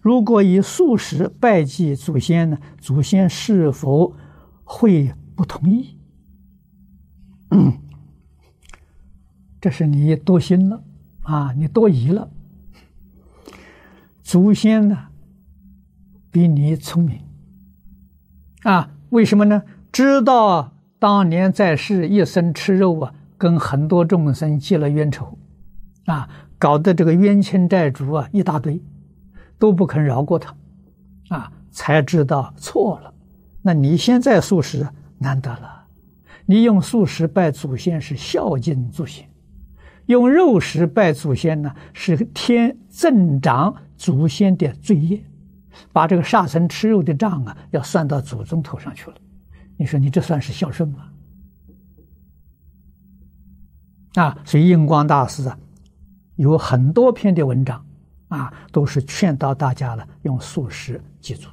如果以素食拜祭祖先呢，祖先是否会不同意？这是你多心了啊，你多疑了。祖先呢，比你聪明啊？为什么呢？知道当年在世一生吃肉啊，跟很多众生结了冤仇啊，搞得这个冤亲债主啊一大堆，都不肯饶过他啊，才知道错了。那你现在素食难得了，你用素食拜祖先是孝敬祖先。用肉食拜祖先呢，是天增长祖先的罪业，把这个杀生吃肉的账啊，要算到祖宗头上去了。你说你这算是孝顺吗？啊，所以印光大师啊，有很多篇的文章啊，都是劝导大家了，用素食祭祖。